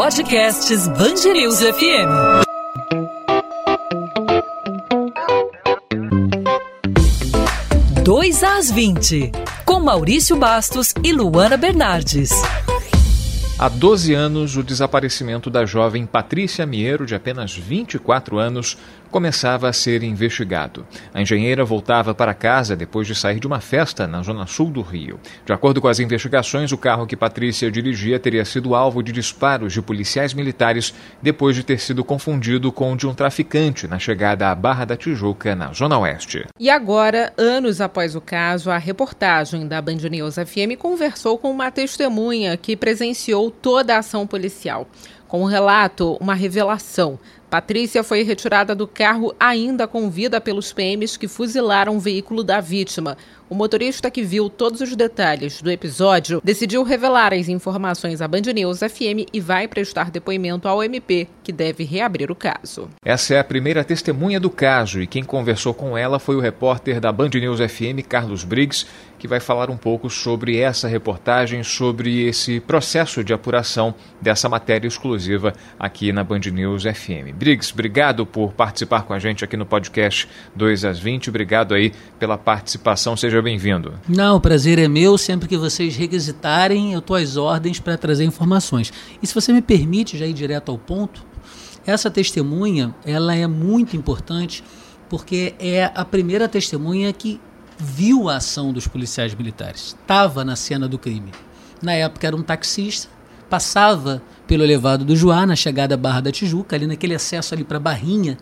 Podcasts Bangerils FM. Dois às 20, com Maurício Bastos e Luana Bernardes. Há 12 anos, o desaparecimento da jovem Patrícia Miero, de apenas 24 anos, começava a ser investigado. A engenheira voltava para casa depois de sair de uma festa na zona sul do Rio. De acordo com as investigações, o carro que Patrícia dirigia teria sido alvo de disparos de policiais militares depois de ter sido confundido com o de um traficante na chegada à Barra da Tijuca, na zona oeste. E agora, anos após o caso, a reportagem da Band News FM conversou com uma testemunha que presenciou toda a ação policial. Com o relato, uma revelação. Patrícia foi retirada do carro ainda com vida pelos PMs que fuzilaram o veículo da vítima. O motorista que viu todos os detalhes do episódio decidiu revelar as informações à Band News FM e vai prestar depoimento ao MP, que deve reabrir o caso. Essa é a primeira testemunha do caso e quem conversou com ela foi o repórter da Band News FM, Carlos Briggs, que vai falar um pouco sobre essa reportagem, sobre esse processo de apuração dessa matéria exclusiva aqui na Band News FM. Briggs, obrigado por participar com a gente aqui no podcast 2 às 20. Obrigado aí pela participação. Seja bem-vindo. Não, o prazer é meu. Sempre que vocês requisitarem, eu estou às ordens para trazer informações. E se você me permite já ir direto ao ponto, essa testemunha ela é muito importante porque é a primeira testemunha que viu a ação dos policiais militares, estava na cena do crime. Na época era um taxista, passava pelo elevado do Joá, na chegada à Barra da Tijuca, ali naquele acesso ali para Barrinha,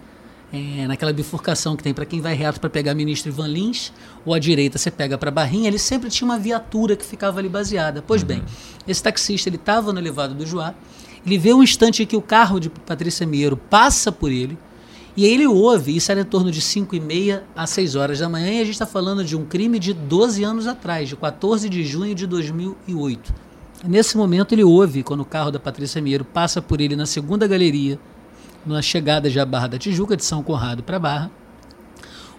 é, naquela bifurcação que tem para quem vai reto para pegar ministro Ivan Lins, ou à direita você pega para Barrinha, ele sempre tinha uma viatura que ficava ali baseada. Pois bem, esse taxista ele estava no elevado do Joá, ele vê um instante que o carro de Patrícia Miero passa por ele, e aí ele ouve, isso era em torno de 5 e meia a 6 horas da manhã, e a gente está falando de um crime de 12 anos atrás, de 14 de junho de 2008. Nesse momento ele ouve, quando o carro da Patrícia Miero passa por ele na segunda galeria, na chegada já à Barra da Tijuca, de São Conrado para Barra,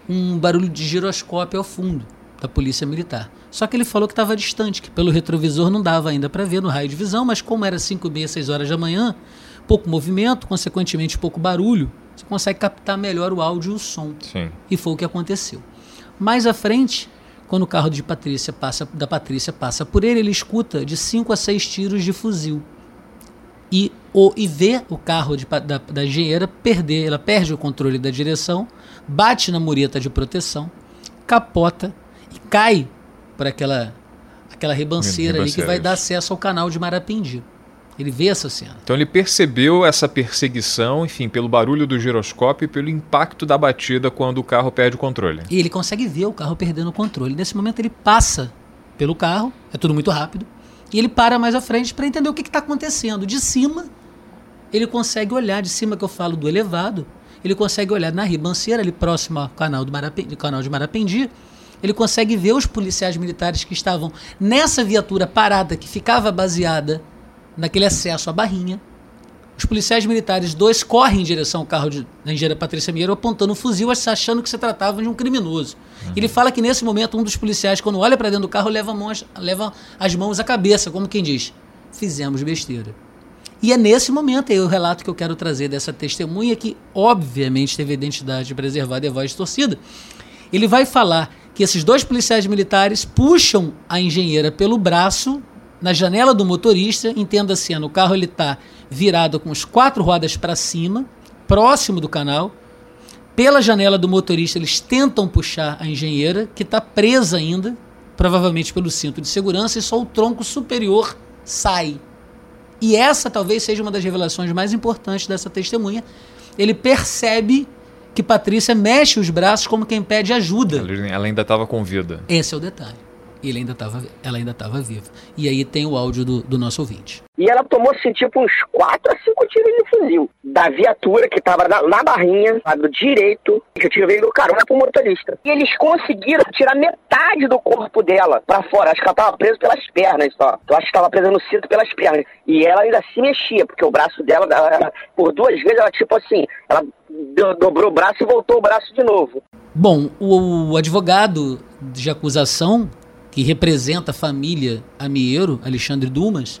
um barulho de giroscópio ao fundo da polícia militar. Só que ele falou que estava distante, que pelo retrovisor não dava ainda para ver no raio de visão, mas como era 5 e meia, 6 horas da manhã, pouco movimento, consequentemente pouco barulho, você consegue captar melhor o áudio e o som. Sim. E foi o que aconteceu. Mais à frente, quando o carro de Patrícia passa, da Patrícia passa por ele, ele escuta de 5 a 6 tiros de fuzil. E, o, e vê o carro de, da, da engenheira perder, ela perde o controle da direção, bate na mureta de proteção, capota e cai por aquela, aquela ribanceira, ali que vai dar acesso ao canal de Marapendi. Ele vê essa cena. Então ele percebeu essa perseguição, enfim, pelo barulho do giroscópio e pelo impacto da batida quando o carro perde o controle. E ele consegue ver o carro perdendo o controle. Nesse momento ele passa pelo carro, é tudo muito rápido, e ele para mais à frente para entender o que está acontecendo. De cima, ele consegue olhar, de cima que eu falo do elevado, ele consegue olhar na ribanceira, ali próximo ao canal, do Marapendi, canal de Marapendi, ele consegue ver os policiais militares que estavam nessa viatura parada, que ficava baseada naquele acesso à barrinha. Os policiais militares, dois, correm em direção ao carro de, da engenheira Patrícia Mieiro, apontando um fuzil, achando que se tratava de um criminoso. Uhum. Ele fala que nesse momento um dos policiais, quando olha para dentro do carro, leva, mãos, leva as mãos à cabeça, como quem diz: fizemos besteira. E é nesse momento aí o relato que eu quero trazer dessa testemunha, que obviamente teve a identidade preservada e a voz torcida. Ele vai falar que esses dois policiais militares puxam a engenheira pelo braço na janela do motorista, entenda se no carro ele está virado com as quatro rodas para cima, próximo do canal. Pela janela do motorista, eles tentam puxar a engenheira, que está presa ainda, provavelmente pelo cinto de segurança, e só o tronco superior sai. E essa talvez seja uma das revelações mais importantes dessa testemunha. Ele percebe que Patrícia mexe os braços como quem pede ajuda. Ela ainda estava com vida. Esse é o detalhe ele ainda tava, ela ainda estava viva. E aí tem o áudio do, do, nosso ouvinte. E ela tomou, assim, tipo, uns 4 a 5 tiros de fuzil. Da viatura que estava na, na, barrinha, lado direito, que eu tive do carona pro motorista. E eles conseguiram tirar metade do corpo dela para fora. Acho que ela estava presa pelas pernas só. Eu acho que estava presa no cinto pelas pernas. E ela ainda se mexia, porque o braço dela, ela, por duas vezes, ela, tipo assim, ela dobrou o braço e voltou o braço de novo. Bom, o, o advogado de acusação que representa a família Amiero, Alexandre Dumas,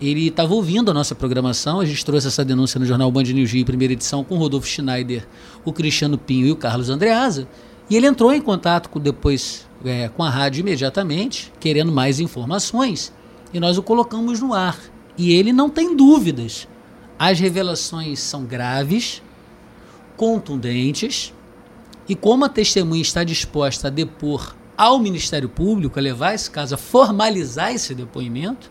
ele estava ouvindo a nossa programação. A gente trouxe essa denúncia no jornal Band News Rio, primeira edição, com o Rodolfo Schneider, o Cristiano Pinho e o Carlos Andreasa. E ele entrou em contato com, depois é, com a rádio imediatamente, querendo mais informações, e nós o colocamos no ar. E ele não tem dúvidas. As revelações são graves, contundentes, e como a testemunha está disposta a depor ao Ministério Público, a levar esse caso, a formalizar esse depoimento,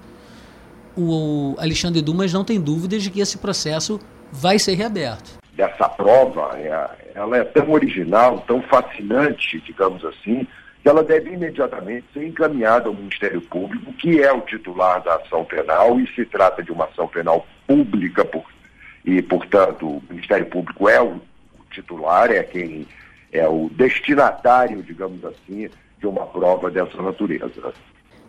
o Alexandre Dumas não tem dúvidas de que esse processo vai ser reaberto. Dessa prova, é, ela é tão original, tão fascinante, digamos assim, que ela deve imediatamente ser encaminhada ao Ministério Público, que é o titular da ação penal, e se trata de uma ação penal pública, e, portanto, o Ministério Público é o titular, é quem é o destinatário, digamos assim, de uma prova dessa natureza.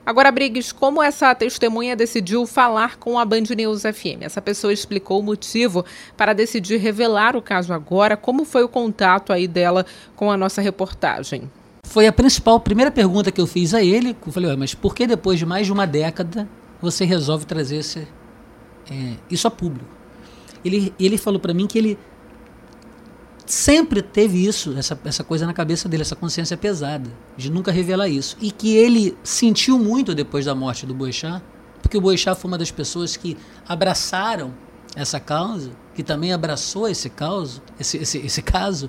Agora, Briggs, como essa testemunha decidiu falar com a Band News FM? Essa pessoa explicou o motivo para decidir revelar o caso agora. Como foi o contato aí dela com a nossa reportagem? Foi a principal, primeira pergunta que eu fiz a ele. Eu falei, mas por que depois de mais de uma década você resolve trazer esse, é, isso a público? Ele, ele falou para mim que ele sempre teve isso, essa, essa coisa na cabeça dele, essa consciência pesada, de nunca revelar isso. E que ele sentiu muito depois da morte do Boechat, porque o Boechat foi uma das pessoas que abraçaram essa causa, que também abraçou esse caso, esse, esse, esse caso,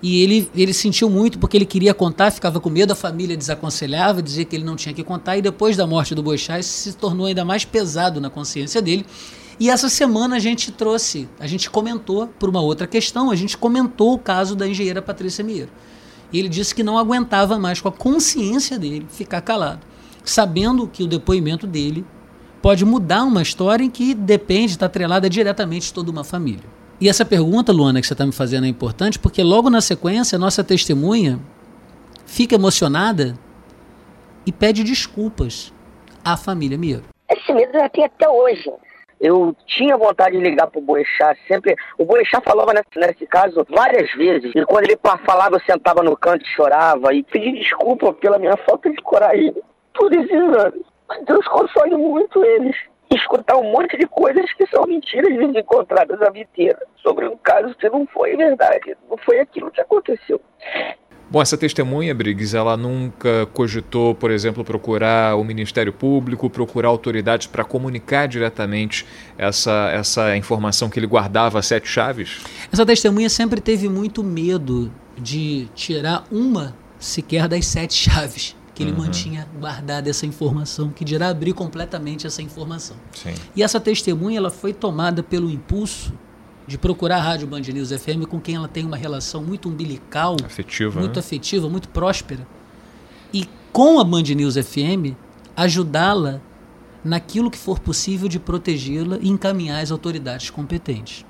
e ele, ele sentiu muito porque ele queria contar, ficava com medo, a família desaconselhava, dizia que ele não tinha que contar, e depois da morte do Boechat, isso se tornou ainda mais pesado na consciência dele, e essa semana a gente trouxe, a gente comentou por uma outra questão, a gente comentou o caso da engenheira Patrícia Mieiro. E ele disse que não aguentava mais com a consciência dele ficar calado, sabendo que o depoimento dele pode mudar uma história em que depende, está atrelada diretamente de toda uma família. E essa pergunta, Luana, que você está me fazendo é importante porque logo na sequência a nossa testemunha fica emocionada e pede desculpas à família Mieiro. Esse medo já tem até hoje eu tinha vontade de ligar pro Boechat, sempre. O Boechat falava nesse, nesse caso várias vezes. E quando ele falava, eu sentava no canto e chorava. E pedi desculpa pela minha falta de coragem por esses anos. Deus console muito eles. Escutar um monte de coisas que são mentiras encontradas a vida inteira. Sobre um caso que não foi verdade. Não foi aquilo que aconteceu. Bom, essa testemunha, Briggs, ela nunca cogitou, por exemplo, procurar o Ministério Público, procurar autoridades para comunicar diretamente essa, essa informação que ele guardava sete chaves? Essa testemunha sempre teve muito medo de tirar uma sequer das sete chaves que ele uhum. mantinha guardada essa informação, que dirá abrir completamente essa informação. Sim. E essa testemunha ela foi tomada pelo impulso de procurar a Rádio Band News FM com quem ela tem uma relação muito umbilical, afetiva, muito né? afetiva, muito próspera. E com a Band News FM, ajudá-la naquilo que for possível de protegê-la e encaminhar as autoridades competentes.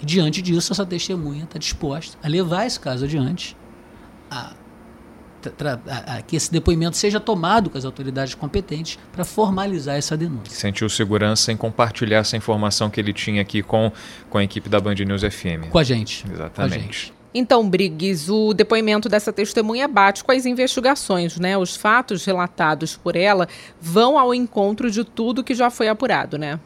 E diante disso, essa testemunha está disposta a levar esse caso adiante, a que esse depoimento seja tomado com as autoridades competentes para formalizar essa denúncia. Sentiu segurança em compartilhar essa informação que ele tinha aqui com, com a equipe da Band News FM. Com a gente. Exatamente. A gente. Então, Briggs, o depoimento dessa testemunha bate com as investigações, né? Os fatos relatados por ela vão ao encontro de tudo que já foi apurado, né?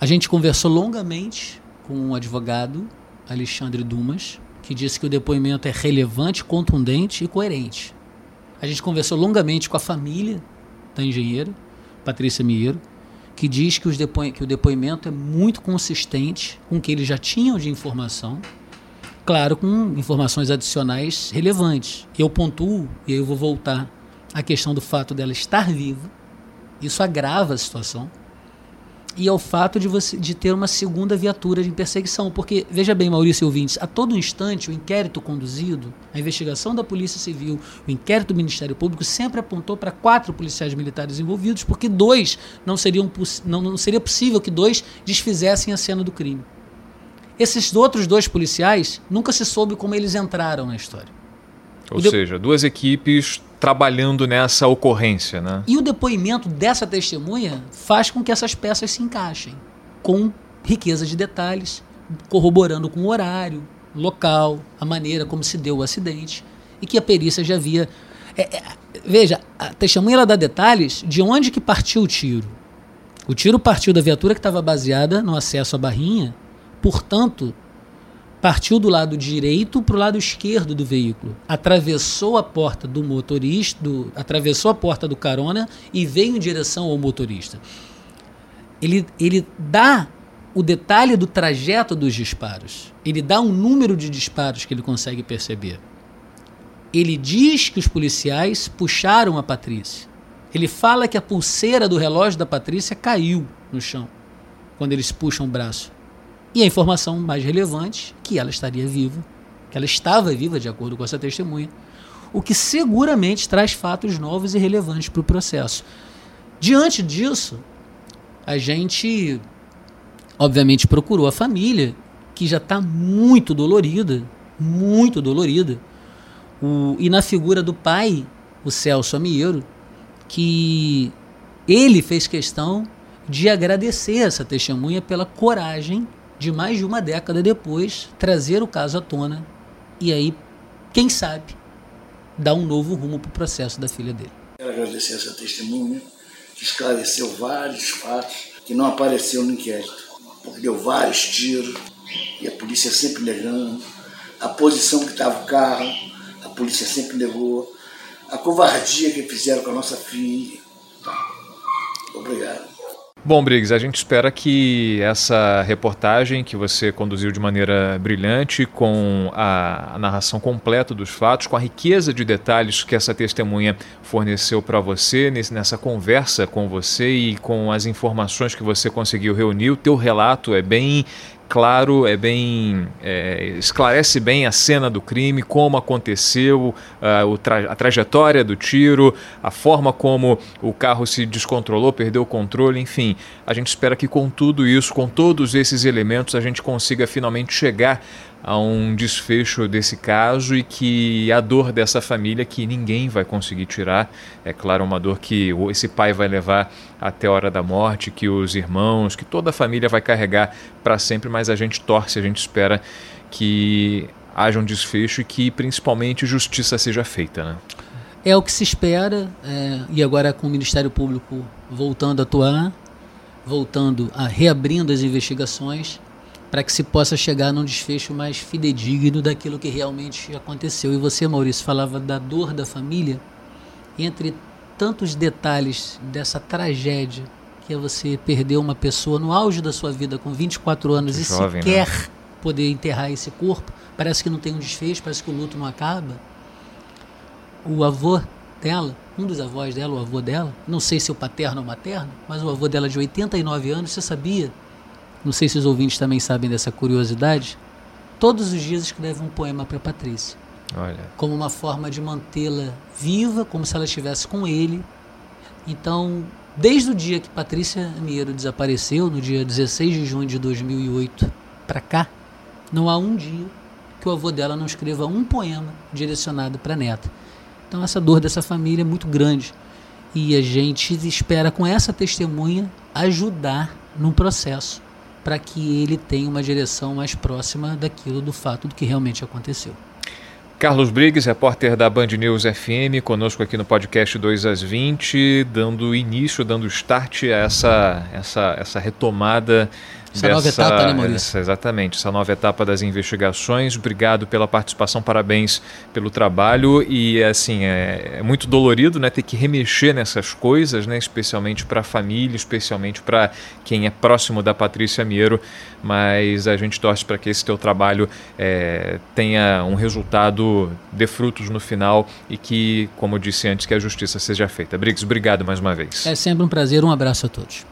A gente conversou longamente com o advogado Alexandre Dumas, que disse que o depoimento é relevante, contundente e coerente. A gente conversou longamente com a família da engenheira, Patrícia Mieiro, que diz que, que o depoimento é muito consistente com o que eles já tinham de informação, claro, com informações adicionais relevantes. Eu pontuo, e aí eu vou voltar à questão do fato dela estar viva, isso agrava a situação e ao fato de você de ter uma segunda viatura de perseguição. Porque, veja bem, Maurício e ouvintes, a todo instante o inquérito conduzido, a investigação da Polícia Civil, o inquérito do Ministério Público sempre apontou para quatro policiais militares envolvidos, porque dois não seriam não, não seria possível que dois desfizessem a cena do crime. Esses outros dois policiais nunca se soube como eles entraram na história. Ou de... seja, duas equipes trabalhando nessa ocorrência, né? E o depoimento dessa testemunha faz com que essas peças se encaixem com riqueza de detalhes, corroborando com o horário, local, a maneira como se deu o acidente e que a perícia já havia. É, é, veja, a testemunha ela dá detalhes de onde que partiu o tiro, O tiro partiu da viatura que estava baseada no acesso à barrinha, portanto, partiu do lado direito para o lado esquerdo do veículo, atravessou a porta do motorista, do, atravessou a porta do carona e veio em direção ao motorista. Ele, ele dá o detalhe do trajeto dos disparos. Ele dá um número de disparos que ele consegue perceber. Ele diz que os policiais puxaram a Patrícia. Ele fala que a pulseira do relógio da Patrícia caiu no chão quando eles puxam o braço. E a informação mais relevante, que ela estaria viva, que ela estava viva, de acordo com essa testemunha, o que seguramente traz fatos novos e relevantes para o processo. Diante disso, a gente, obviamente, procurou a família, que já está muito dolorida, muito dolorida, o, e na figura do pai, o Celso Amieiro, que ele fez questão de agradecer essa testemunha pela coragem de mais de uma década depois, trazer o caso à tona e aí, quem sabe, dar um novo rumo para o processo da filha dele. Quero agradecer essa testemunha, que esclareceu vários fatos que não apareceram no inquérito, porque deu vários tiros e a polícia sempre negando, a posição que estava o carro, a polícia sempre negou, a covardia que fizeram com a nossa filha. Obrigado. Bom, Briggs, a gente espera que essa reportagem que você conduziu de maneira brilhante, com a, a narração completa dos fatos, com a riqueza de detalhes que essa testemunha forneceu para você nesse, nessa conversa com você e com as informações que você conseguiu reunir, o teu relato é bem claro, é bem é, esclarece bem a cena do crime, como aconteceu, uh, tra a trajetória do tiro, a forma como o carro se descontrolou, perdeu o controle, enfim. A gente espera que com tudo isso, com todos esses elementos, a gente consiga finalmente chegar a um desfecho desse caso e que a dor dessa família que ninguém vai conseguir tirar, é claro, uma dor que esse pai vai levar até a hora da morte, que os irmãos, que toda a família vai carregar para sempre, mas a gente torce, a gente espera que haja um desfecho e que principalmente justiça seja feita, né? É o que se espera, é, e agora com o Ministério Público voltando a atuar, voltando a reabrindo as investigações, para que se possa chegar num desfecho mais fidedigno daquilo que realmente aconteceu. E você, Maurício, falava da dor da família, entre tantos detalhes dessa tragédia que é você perder uma pessoa no auge da sua vida com 24 anos e Jovem, sequer né? poder enterrar esse corpo, parece que não tem um desfecho, parece que o luto não acaba. O avô dela, um dos avós dela, o avô dela, não sei se o paterno ou materno, mas o avô dela de 89 anos, você sabia não sei se os ouvintes também sabem dessa curiosidade, todos os dias escreve um poema para Patrícia. Olha. Como uma forma de mantê-la viva, como se ela estivesse com ele. Então, desde o dia que Patrícia Miero desapareceu, no dia 16 de junho de 2008, para cá, não há um dia que o avô dela não escreva um poema direcionado para a neta. Então, essa dor dessa família é muito grande. E a gente espera, com essa testemunha, ajudar no processo para que ele tenha uma direção mais próxima daquilo do fato do que realmente aconteceu. Carlos Briggs, repórter da Band News FM, conosco aqui no podcast 2 às 20, dando início, dando start a essa, essa, essa retomada essa dessa, nova etapa, né, Maurício? Essa, exatamente, essa nova etapa das investigações. Obrigado pela participação, parabéns pelo trabalho. E, assim, é, é muito dolorido né, ter que remexer nessas coisas, né, especialmente para a família, especialmente para quem é próximo da Patrícia Miero. Mas a gente torce para que esse teu trabalho é, tenha um resultado, dê frutos no final e que, como eu disse antes, que a justiça seja feita. Briggs, obrigado mais uma vez. É sempre um prazer, um abraço a todos.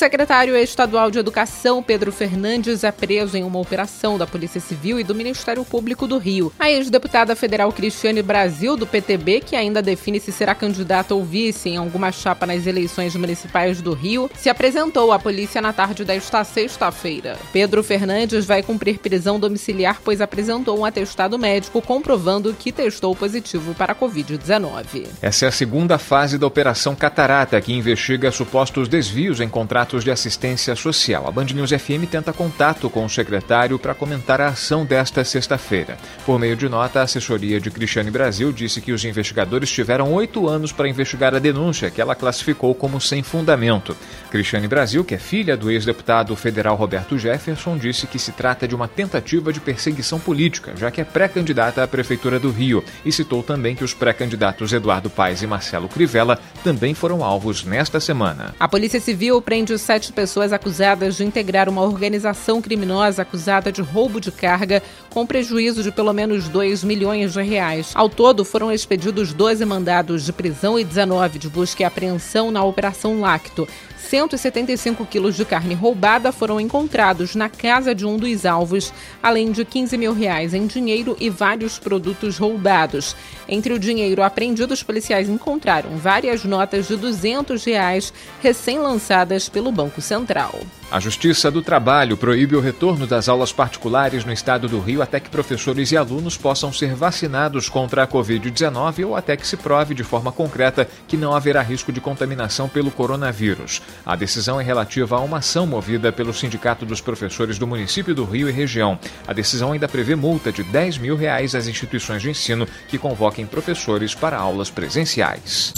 Secretário estadual de Educação, Pedro Fernandes, é preso em uma operação da Polícia Civil e do Ministério Público do Rio. A ex-deputada federal Cristiane Brasil, do PTB, que ainda define se será candidata ou vice em alguma chapa nas eleições municipais do Rio, se apresentou à polícia na tarde desta sexta-feira. Pedro Fernandes vai cumprir prisão domiciliar, pois apresentou um atestado médico comprovando que testou positivo para a Covid-19. Essa é a segunda fase da Operação Catarata, que investiga supostos desvios em contratos de assistência social. A Band News FM tenta contato com o secretário para comentar a ação desta sexta-feira. Por meio de nota, a assessoria de Cristiane Brasil disse que os investigadores tiveram oito anos para investigar a denúncia, que ela classificou como sem fundamento. Cristiane Brasil, que é filha do ex-deputado federal Roberto Jefferson, disse que se trata de uma tentativa de perseguição política, já que é pré-candidata à Prefeitura do Rio, e citou também que os pré-candidatos Eduardo Paes e Marcelo Crivella também foram alvos nesta semana. A Polícia Civil prende sete pessoas acusadas de integrar uma organização criminosa acusada de roubo de carga com prejuízo de pelo menos 2 milhões de reais. Ao todo, foram expedidos 12 mandados de prisão e 19 de busca e apreensão na Operação Lacto. 175 quilos de carne roubada foram encontrados na casa de um dos alvos, além de 15 mil reais em dinheiro e vários produtos roubados. Entre o dinheiro apreendido, os policiais encontraram várias notas de 200 reais recém-lançadas pelo Banco Central. A Justiça do Trabalho proíbe o retorno das aulas particulares no estado do Rio até que professores e alunos possam ser vacinados contra a Covid-19 ou até que se prove de forma concreta que não haverá risco de contaminação pelo coronavírus. A decisão é relativa a uma ação movida pelo Sindicato dos Professores do município do Rio e região. A decisão ainda prevê multa de 10 mil reais às instituições de ensino que convoquem professores para aulas presenciais.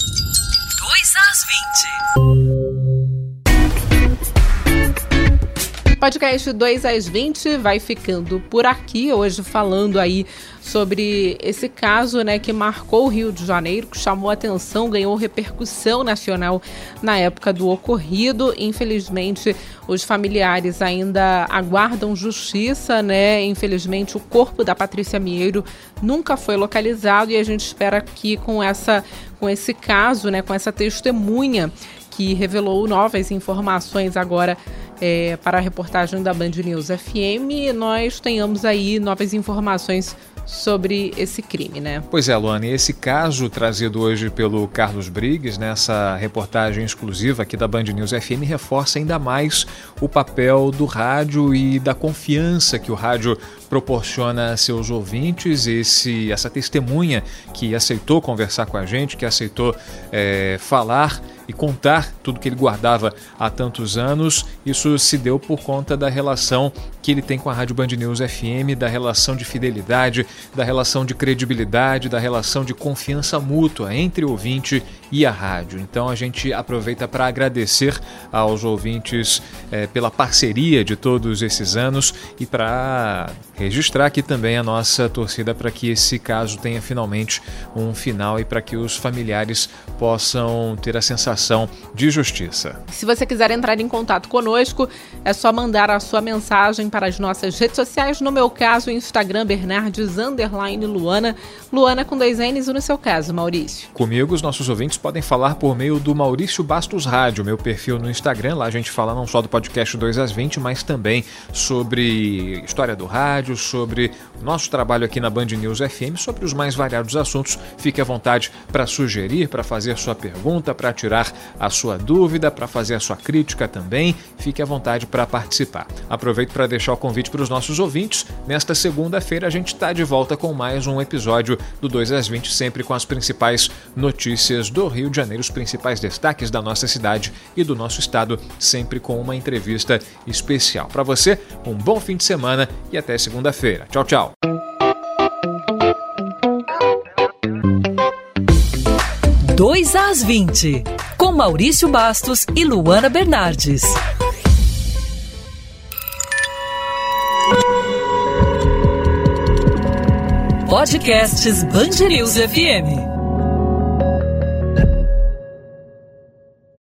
2 às 20. Podcast 2 às 20 vai ficando por aqui, hoje falando aí sobre esse caso né, que marcou o Rio de Janeiro, que chamou atenção, ganhou repercussão nacional na época do ocorrido. Infelizmente, os familiares ainda aguardam justiça, né? Infelizmente, o corpo da Patrícia Mieiro nunca foi localizado e a gente espera que com essa com esse caso, né, com essa testemunha que revelou novas informações agora é, para a reportagem da Band News FM, nós tenhamos aí novas informações sobre esse crime, né? Pois é, Luane, esse caso trazido hoje pelo Carlos Briggs, nessa reportagem exclusiva aqui da Band News FM, reforça ainda mais o papel do rádio e da confiança que o rádio proporciona a seus ouvintes. Esse, essa testemunha que aceitou conversar com a gente, que aceitou é, falar e contar tudo que ele guardava há tantos anos. Isso se deu por conta da relação que ele tem com a Rádio Band News FM, da relação de fidelidade, da relação de credibilidade, da relação de confiança mútua entre o ouvinte e a rádio. Então a gente aproveita para agradecer aos ouvintes é, pela parceria de todos esses anos e para registrar aqui também a nossa torcida para que esse caso tenha finalmente um final e para que os familiares possam ter a sensação de justiça. Se você quiser entrar em contato conosco, é só mandar a sua mensagem para as nossas redes sociais. No meu caso, Instagram Bernardes Luana, Luana com dois N's e no seu caso, Maurício. Comigo, os nossos ouvintes podem falar por meio do Maurício Bastos Rádio, meu perfil no Instagram. Lá a gente fala não só do podcast 2 às 20, mas também sobre história do rádio, sobre o nosso trabalho aqui na Band News FM, sobre os mais variados assuntos. Fique à vontade para sugerir, para fazer sua pergunta, para tirar a sua dúvida, para fazer a sua crítica também. Fique à vontade para participar. Aproveito para deixar o convite para os nossos ouvintes. Nesta segunda-feira a gente está de volta com mais um episódio do 2 às 20, sempre com as principais notícias do Rio de Janeiro, os principais destaques da nossa cidade e do nosso estado, sempre com uma entrevista especial. Para você, um bom fim de semana e até segunda-feira. Tchau, tchau. Dois às 20, com Maurício Bastos e Luana Bernardes. Podcasts Bangerils FM.